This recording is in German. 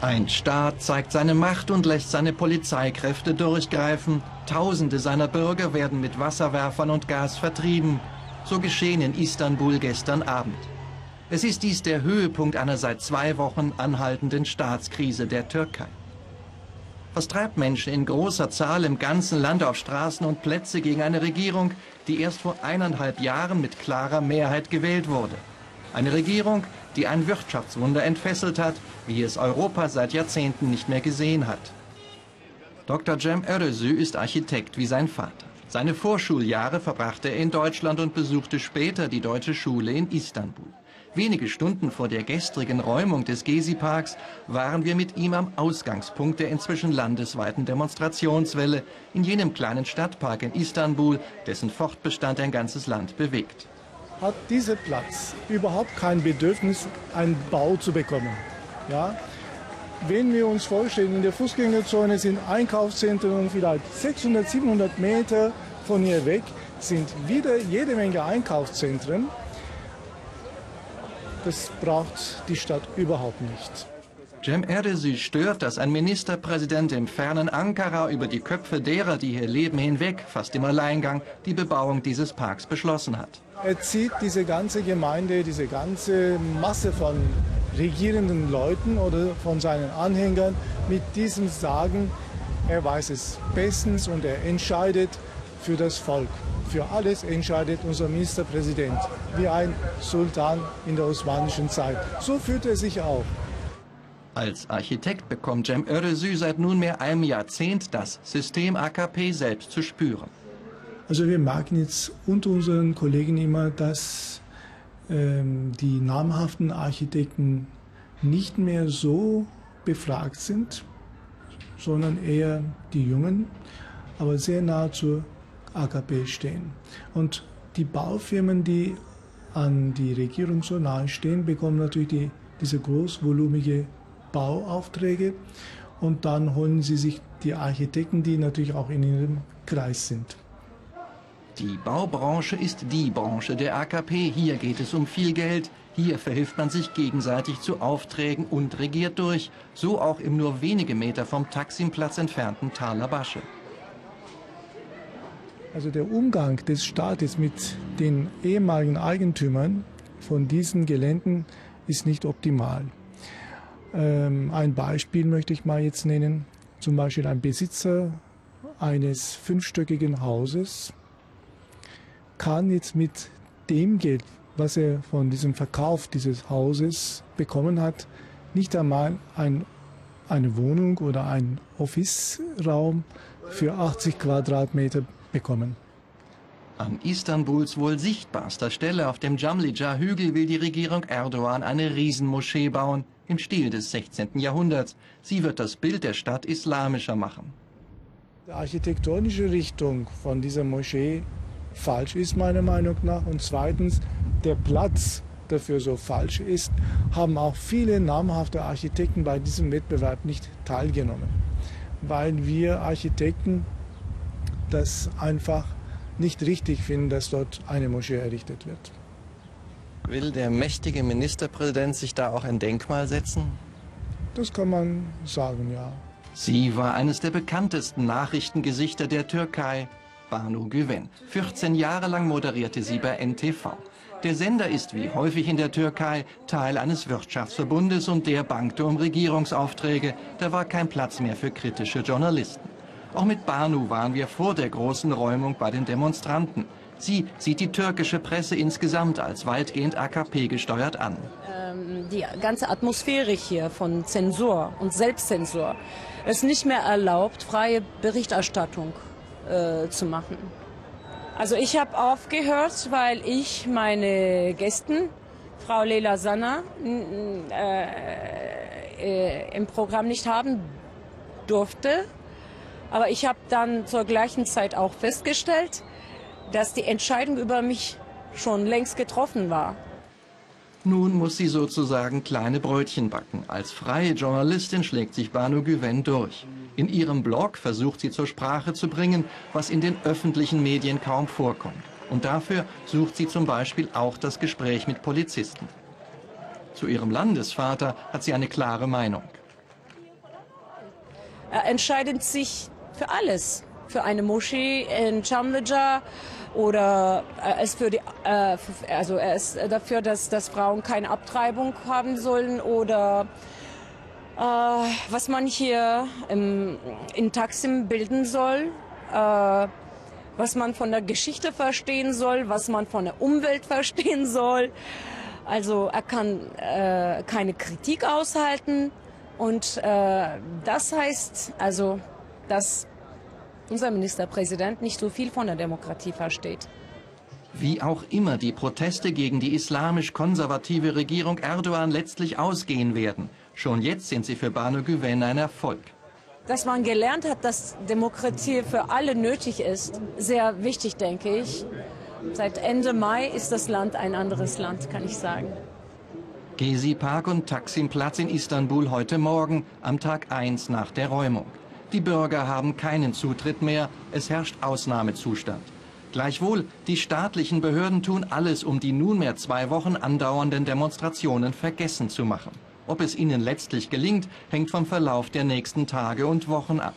Ein Staat zeigt seine Macht und lässt seine Polizeikräfte durchgreifen. Tausende seiner Bürger werden mit Wasserwerfern und Gas vertrieben. So geschehen in Istanbul gestern Abend. Es ist dies der Höhepunkt einer seit zwei Wochen anhaltenden Staatskrise der Türkei. Was treibt Menschen in großer Zahl im ganzen Land auf Straßen und Plätze gegen eine Regierung, die erst vor eineinhalb Jahren mit klarer Mehrheit gewählt wurde? Eine Regierung, die ein Wirtschaftswunder entfesselt hat, wie es Europa seit Jahrzehnten nicht mehr gesehen hat. Dr. Cem Örözü ist Architekt wie sein Vater. Seine Vorschuljahre verbrachte er in Deutschland und besuchte später die deutsche Schule in Istanbul. Wenige Stunden vor der gestrigen Räumung des Gezi-Parks waren wir mit ihm am Ausgangspunkt der inzwischen landesweiten Demonstrationswelle in jenem kleinen Stadtpark in Istanbul, dessen Fortbestand ein ganzes Land bewegt. Hat dieser Platz überhaupt kein Bedürfnis, einen Bau zu bekommen? Ja? Wenn wir uns vorstellen, in der Fußgängerzone sind Einkaufszentren und vielleicht 600, 700 Meter von hier weg sind wieder jede Menge Einkaufszentren. Das braucht die Stadt überhaupt nicht. Cem Erdesi stört, dass ein Ministerpräsident im fernen Ankara über die Köpfe derer, die hier leben, hinweg, fast im Alleingang, die Bebauung dieses Parks beschlossen hat. Er zieht diese ganze Gemeinde, diese ganze Masse von regierenden Leuten oder von seinen Anhängern mit diesem Sagen, er weiß es bestens und er entscheidet für das Volk. Für alles entscheidet unser Ministerpräsident, wie ein Sultan in der osmanischen Zeit. So fühlt er sich auch. Als Architekt bekommt Cem Örözü seit nunmehr einem Jahrzehnt das System AKP selbst zu spüren. Also wir merken jetzt unter unseren Kollegen immer, dass ähm, die namhaften Architekten nicht mehr so befragt sind, sondern eher die Jungen, aber sehr nah zur AKP stehen. Und die Baufirmen, die an die Regierung so nahe stehen, bekommen natürlich die, diese großvolumige Bauaufträge und dann holen sie sich die Architekten, die natürlich auch in ihrem Kreis sind. Die Baubranche ist die Branche der AKP. Hier geht es um viel Geld. Hier verhilft man sich gegenseitig zu Aufträgen und regiert durch. So auch im nur wenige Meter vom Taksimplatz entfernten Talabasche. Also der Umgang des Staates mit den ehemaligen Eigentümern von diesen Geländen ist nicht optimal. Ähm, ein Beispiel möchte ich mal jetzt nennen. Zum Beispiel ein Besitzer eines fünfstöckigen Hauses kann jetzt mit dem Geld, was er von diesem Verkauf dieses Hauses bekommen hat, nicht einmal ein, eine Wohnung oder einen Office-Raum für 80 Quadratmeter bekommen. An Istanbuls wohl sichtbarster Stelle auf dem Jamlija-Hügel will die Regierung Erdogan eine Riesenmoschee bauen, im Stil des 16. Jahrhunderts. Sie wird das Bild der Stadt islamischer machen. Die architektonische Richtung von dieser Moschee falsch ist meiner Meinung nach und zweitens der Platz dafür so falsch ist, haben auch viele namhafte Architekten bei diesem Wettbewerb nicht teilgenommen, weil wir Architekten das einfach nicht richtig finden, dass dort eine Moschee errichtet wird. Will der mächtige Ministerpräsident sich da auch ein Denkmal setzen? Das kann man sagen, ja. Sie war eines der bekanntesten Nachrichtengesichter der Türkei, Banu Güven. 14 Jahre lang moderierte sie bei NTV. Der Sender ist wie häufig in der Türkei Teil eines Wirtschaftsverbundes und der bankte um Regierungsaufträge. Da war kein Platz mehr für kritische Journalisten. Auch mit Banu waren wir vor der großen Räumung bei den Demonstranten. Sie sieht die türkische Presse insgesamt als weitgehend AKP gesteuert an. Ähm, die ganze Atmosphäre hier von Zensur und Selbstzensur ist nicht mehr erlaubt, freie Berichterstattung äh, zu machen. Also ich habe aufgehört, weil ich meine Gästen, Frau Leila Sanna, äh, äh, im Programm nicht haben durfte. Aber ich habe dann zur gleichen Zeit auch festgestellt, dass die Entscheidung über mich schon längst getroffen war. Nun muss sie sozusagen kleine Brötchen backen. Als freie Journalistin schlägt sich Banu Güven durch. In ihrem Blog versucht sie zur Sprache zu bringen, was in den öffentlichen Medien kaum vorkommt. Und dafür sucht sie zum Beispiel auch das Gespräch mit Polizisten. Zu ihrem Landesvater hat sie eine klare Meinung. Er entscheidet sich für alles. Für eine Moschee in Chamleja oder er ist, für die, äh, also er ist dafür, dass, dass Frauen keine Abtreibung haben sollen oder äh, was man hier im, in Taksim bilden soll, äh, was man von der Geschichte verstehen soll, was man von der Umwelt verstehen soll. Also er kann äh, keine Kritik aushalten und äh, das heißt also, dass unser Ministerpräsident nicht so viel von der Demokratie versteht. Wie auch immer die Proteste gegen die islamisch-konservative Regierung Erdogan letztlich ausgehen werden, schon jetzt sind sie für Banu Güven ein Erfolg. Dass man gelernt hat, dass Demokratie für alle nötig ist, sehr wichtig, denke ich. Seit Ende Mai ist das Land ein anderes Land, kann ich sagen. Gezi Park und Taksim Platz in Istanbul heute Morgen, am Tag 1 nach der Räumung. Die Bürger haben keinen Zutritt mehr, es herrscht Ausnahmezustand. Gleichwohl, die staatlichen Behörden tun alles, um die nunmehr zwei Wochen andauernden Demonstrationen vergessen zu machen. Ob es ihnen letztlich gelingt, hängt vom Verlauf der nächsten Tage und Wochen ab.